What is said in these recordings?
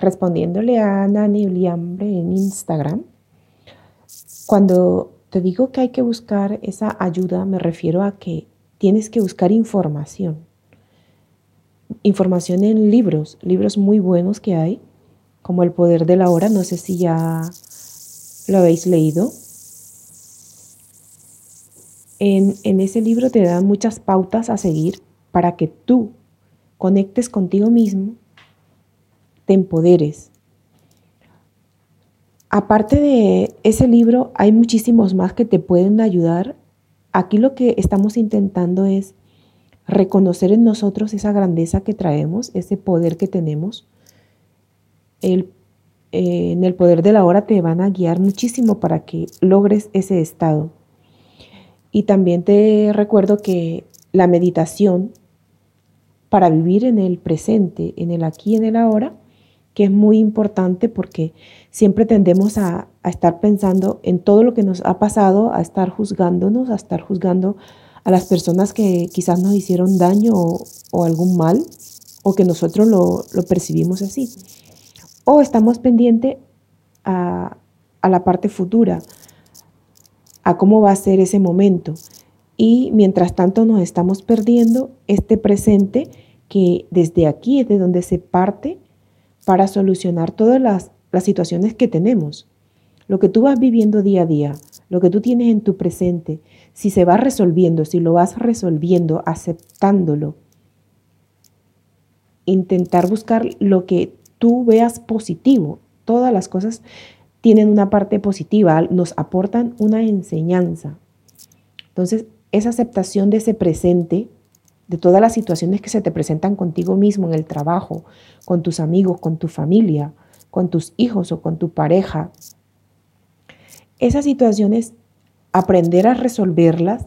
respondiéndole a Nani Uliambre en Instagram, cuando te digo que hay que buscar esa ayuda, me refiero a que tienes que buscar información. Información en libros, libros muy buenos que hay, como El Poder de la Hora, no sé si ya lo habéis leído. En, en ese libro te dan muchas pautas a seguir para que tú conectes contigo mismo, te empoderes. Aparte de ese libro, hay muchísimos más que te pueden ayudar. Aquí lo que estamos intentando es reconocer en nosotros esa grandeza que traemos, ese poder que tenemos. El, eh, en el poder de la hora te van a guiar muchísimo para que logres ese estado. Y también te recuerdo que la meditación para vivir en el presente, en el aquí en el ahora, que es muy importante porque siempre tendemos a, estar pensando en todo lo que nos ha pasado, a estar juzgándonos, a estar juzgando a las personas que quizás nos hicieron daño o, algún mal, o que nosotros lo, percibimos así. O estamos pendientes a, a la parte futura, a cómo va a ser ese momento y mientras tanto nos estamos perdiendo este presente que desde aquí es de donde se parte para solucionar todas las, situaciones que tenemos. Lo que tú vas viviendo día a día, lo que tú tienes en tu presente, si se va resolviendo, si lo vas resolviendo, aceptándolo, intentar buscar lo que tú veas positivo. Todas las cosas tienen una parte positiva, nos aportan una enseñanza. Entonces, esa aceptación de ese presente, de todas las situaciones que se te presentan contigo mismo en el trabajo, con tus amigos, con tu familia, con tus hijos o con tu pareja. Esas situaciones, aprender a resolverlas,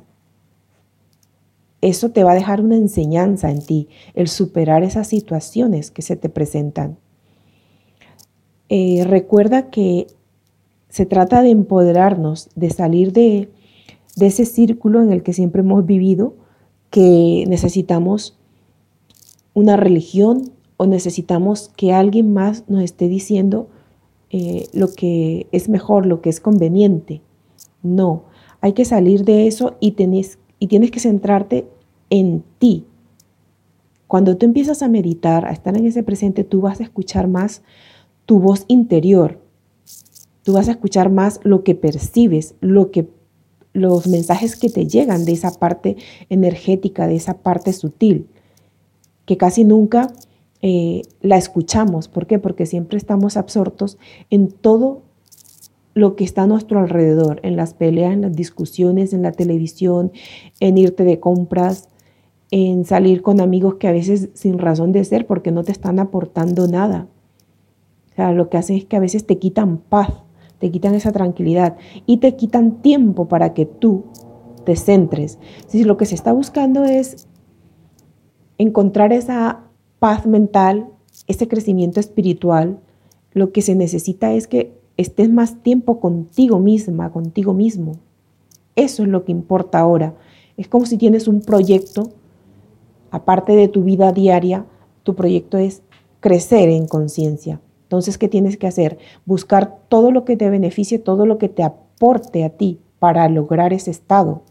eso te va a dejar una enseñanza en ti, el superar esas situaciones que se te presentan. Eh, recuerda que se trata de empoderarnos, de salir de, de ese círculo en el que siempre hemos vivido, que necesitamos una religión o necesitamos que alguien más nos esté diciendo eh, lo que es mejor, lo que es conveniente. No, hay que salir de eso y, tenés, y tienes que centrarte en ti. Cuando tú empiezas a meditar, a estar en ese presente, tú vas a escuchar más tu voz interior. Tú vas a escuchar más lo que percibes, lo que los mensajes que te llegan de esa parte energética, de esa parte sutil, que casi nunca eh, la escuchamos. ¿Por qué? Porque siempre estamos absortos en todo lo que está a nuestro alrededor, en las peleas, en las discusiones, en la televisión, en irte de compras, en salir con amigos que a veces sin razón de ser porque no te están aportando nada. O sea, lo que hacen es que a veces te quitan paz te quitan esa tranquilidad y te quitan tiempo para que tú te centres. Si lo que se está buscando es encontrar esa paz mental, ese crecimiento espiritual, lo que se necesita es que estés más tiempo contigo misma, contigo mismo. Eso es lo que importa ahora. Es como si tienes un proyecto, aparte de tu vida diaria, tu proyecto es crecer en conciencia. Entonces, ¿qué tienes que hacer? Buscar todo lo que te beneficie, todo lo que te aporte a ti para lograr ese estado,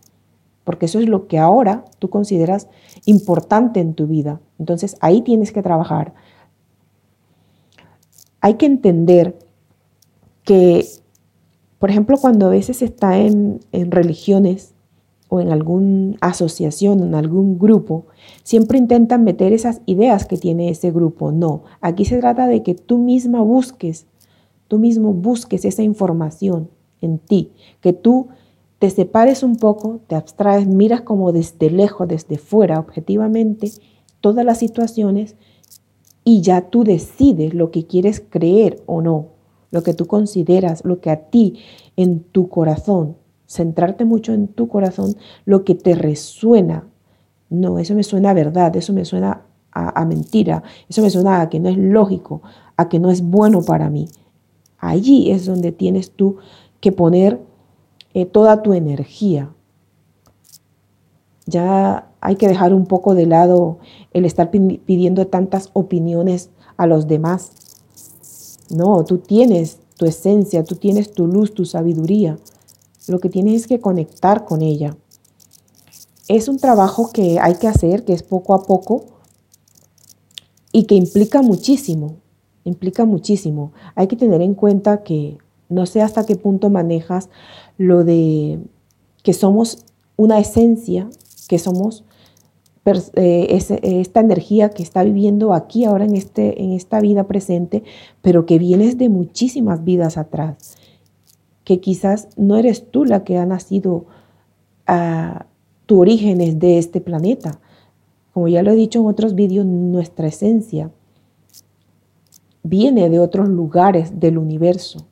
porque eso es lo que ahora tú consideras importante en tu vida. Entonces, ahí tienes que trabajar. Hay que entender que, por ejemplo, cuando a veces está en, en religiones, o en alguna asociación, en algún grupo, siempre intentan meter esas ideas que tiene ese grupo. No, aquí se trata de que tú misma busques, tú mismo busques esa información en ti, que tú te separes un poco, te abstraes, miras como desde lejos, desde fuera, objetivamente, todas las situaciones y ya tú decides lo que quieres creer o no, lo que tú consideras, lo que a ti en tu corazón centrarte mucho en tu corazón, lo que te resuena. No, eso me suena a verdad, eso me suena a, mentira, eso me suena a que no es lógico, a que no es bueno para mí. Allí es donde tienes tú que poner eh, toda tu energía. Ya hay que dejar un poco de lado el estar pidiendo tantas opiniones a los demás. No, tú tienes tu esencia, tú tienes tu luz, tu sabiduría. Lo que tienes es que conectar con ella. Es un trabajo que hay que hacer, que es poco a poco y que implica muchísimo, implica muchísimo. Hay que tener en cuenta que no sé hasta qué punto manejas lo de que somos una esencia, que somos eh, esta energía que está viviendo aquí ahora en, este, en esta vida presente, pero que vienes de muchísimas vidas atrás, que quizás no eres tú la que ha nacido a tu origen de este planeta. Como ya lo he dicho en otros vídeos, nuestra esencia viene de otros lugares del universo.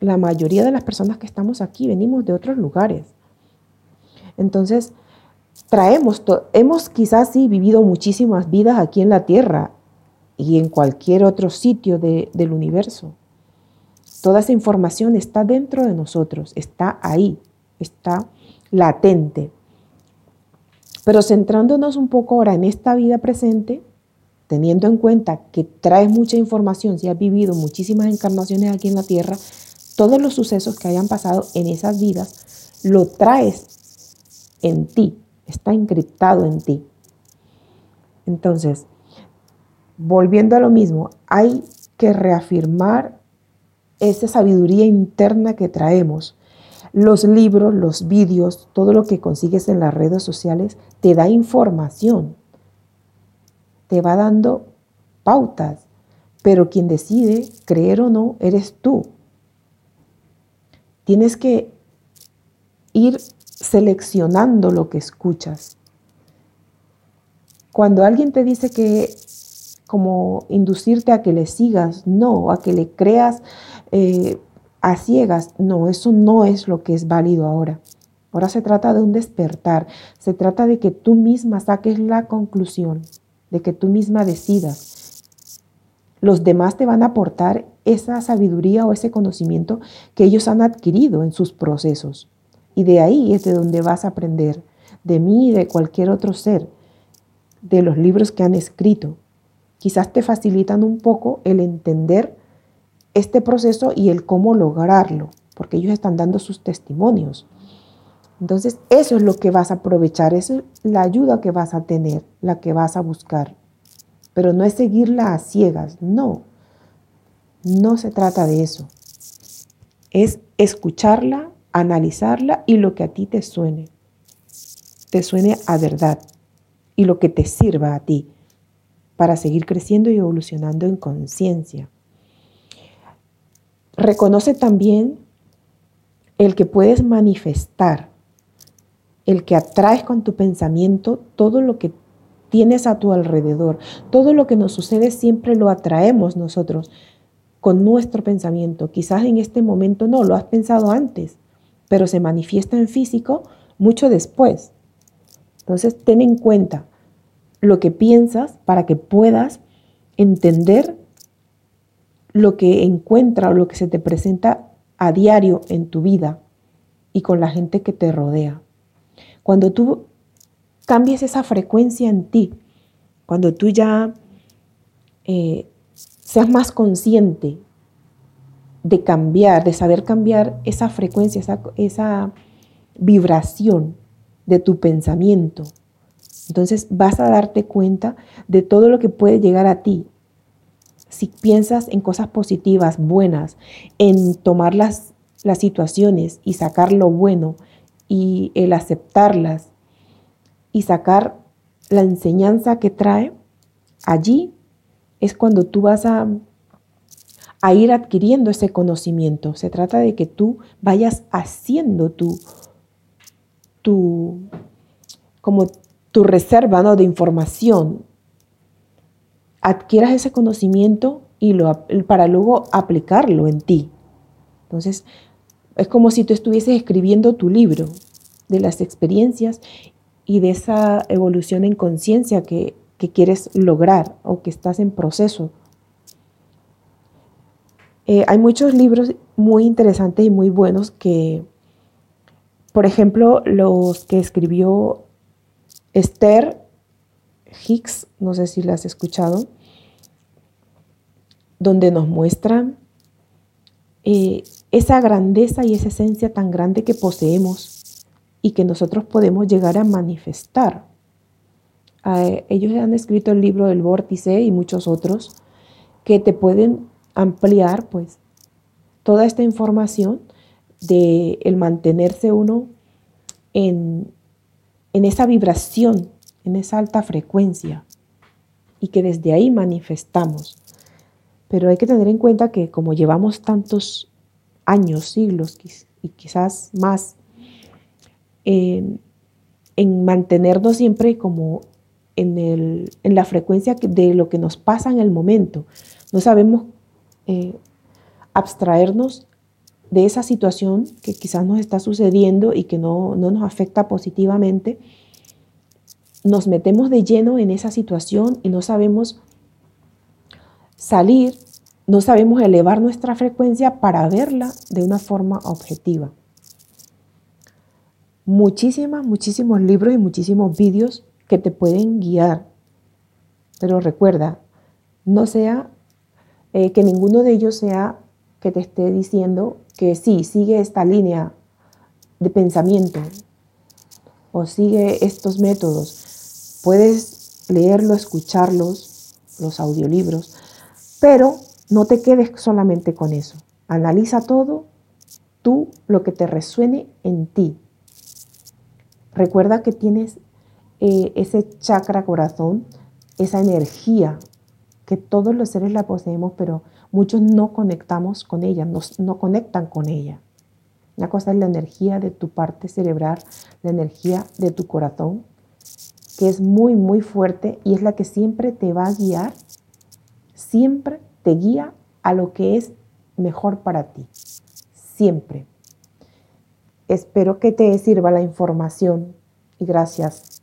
La mayoría de las personas que estamos aquí venimos de otros lugares. Entonces, traemos, hemos quizás sí vivido muchísimas vidas aquí en la Tierra y en cualquier otro sitio del universo. Toda esa información está dentro de nosotros, está ahí, está latente. Pero centrándonos un poco ahora en esta vida presente, teniendo en cuenta que traes mucha información, si has vivido muchísimas encarnaciones aquí en la Tierra, todos los sucesos que hayan pasado en esas vidas, lo traes en ti, está encriptado en ti. Entonces, volviendo a lo mismo, hay que reafirmar esa sabiduría interna que traemos. Los libros, los vídeos, todo lo que consigues en las redes sociales te da información, te va dando pautas, pero quien decide creer o no eres tú. Tienes que ir seleccionando lo que escuchas. Cuando alguien te dice que como inducirte a que le sigas, no, a que le creas eh, a ciegas, no, eso no es lo que es válido ahora. Ahora se trata de un despertar, se trata de que tú misma saques la conclusión, de que tú misma decidas. Los demás te van a aportar esa sabiduría o ese conocimiento que ellos han adquirido en sus procesos. Y de ahí es de donde vas a aprender, de mí y de cualquier otro ser, de los libros que han escrito. Quizás te facilitan un poco el entender este proceso y el cómo lograrlo, porque ellos están dando sus testimonios. Entonces, eso es lo que vas a aprovechar, eso es la ayuda que vas a tener, la que vas a buscar. Pero no es seguirla a ciegas, no. No se trata de eso. Es escucharla, analizarla y lo que a ti te suene, te suene a verdad y lo que te sirva a ti para seguir creciendo y evolucionando en conciencia. Reconoce también el que puedes manifestar, el que atraes con tu pensamiento todo lo que tienes a tu alrededor. Todo lo que nos sucede siempre lo atraemos nosotros con nuestro pensamiento. Quizás en este momento no, lo has pensado antes, pero se manifiesta en físico mucho después. Entonces, ten en cuenta lo que piensas para que puedas entender lo que encuentra o lo que se te presenta a diario en tu vida y con la gente que te rodea. Cuando tú cambies esa frecuencia en ti, cuando tú ya eh, seas más consciente de cambiar, de saber cambiar esa frecuencia, esa, vibración de tu pensamiento. Entonces vas a darte cuenta de todo lo que puede llegar a ti. Si piensas en cosas positivas, buenas, en tomar las, las situaciones y sacar lo bueno y el aceptarlas y sacar la enseñanza que trae, allí es cuando tú vas a a ir adquiriendo ese conocimiento. Se trata de que tú vayas haciendo tu, tu como tu reserva ¿no? de información. Adquieras ese conocimiento y lo, para luego aplicarlo en ti. Entonces, es como si tú estuvieses escribiendo tu libro de las experiencias y de esa evolución en conciencia que, que quieres lograr o que estás en proceso eh, hay muchos libros muy interesantes y muy buenos que, por ejemplo, los que escribió Esther Hicks, no sé si las has escuchado, donde nos muestran eh, esa grandeza y esa esencia tan grande que poseemos y que nosotros podemos llegar a manifestar. ellos han escrito el libro del vórtice y muchos otros que te pueden ampliar pues toda esta información de el mantenerse uno en, en esa vibración, en esa alta frecuencia y que desde ahí manifestamos. Pero hay que tener en cuenta que como llevamos tantos años, siglos y quizás más en, mantenernos siempre como en, la frecuencia de lo que nos pasa en el momento. No sabemos eh, abstraernos de esa situación que quizás nos está sucediendo y que no, no nos afecta positivamente. Nos metemos de lleno en esa situación y no sabemos salir, no sabemos elevar nuestra frecuencia para verla de una forma objetiva. Muchísimas, muchísimos libros y muchísimos vídeos que te pueden guiar. Pero recuerda, no sea eh, que ninguno de ellos sea que te esté diciendo que sí, sigue esta línea de pensamiento o sigue estos métodos. Puedes leerlo, escucharlos, los audiolibros, pero no te quedes solamente con eso. Analiza todo, tú, lo que te resuene en ti. Recuerda que tienes eh, ese chakra corazón, esa energía, que todos los seres la poseemos, pero muchos no conectamos con ella, no, conectan con ella. Una cosa es la energía de tu parte cerebral, la energía de tu corazón, que es muy, muy fuerte y es la que siempre te va a guiar siempre te guía a lo que es mejor para ti. Siempre. Espero que te sirva la información y gracias.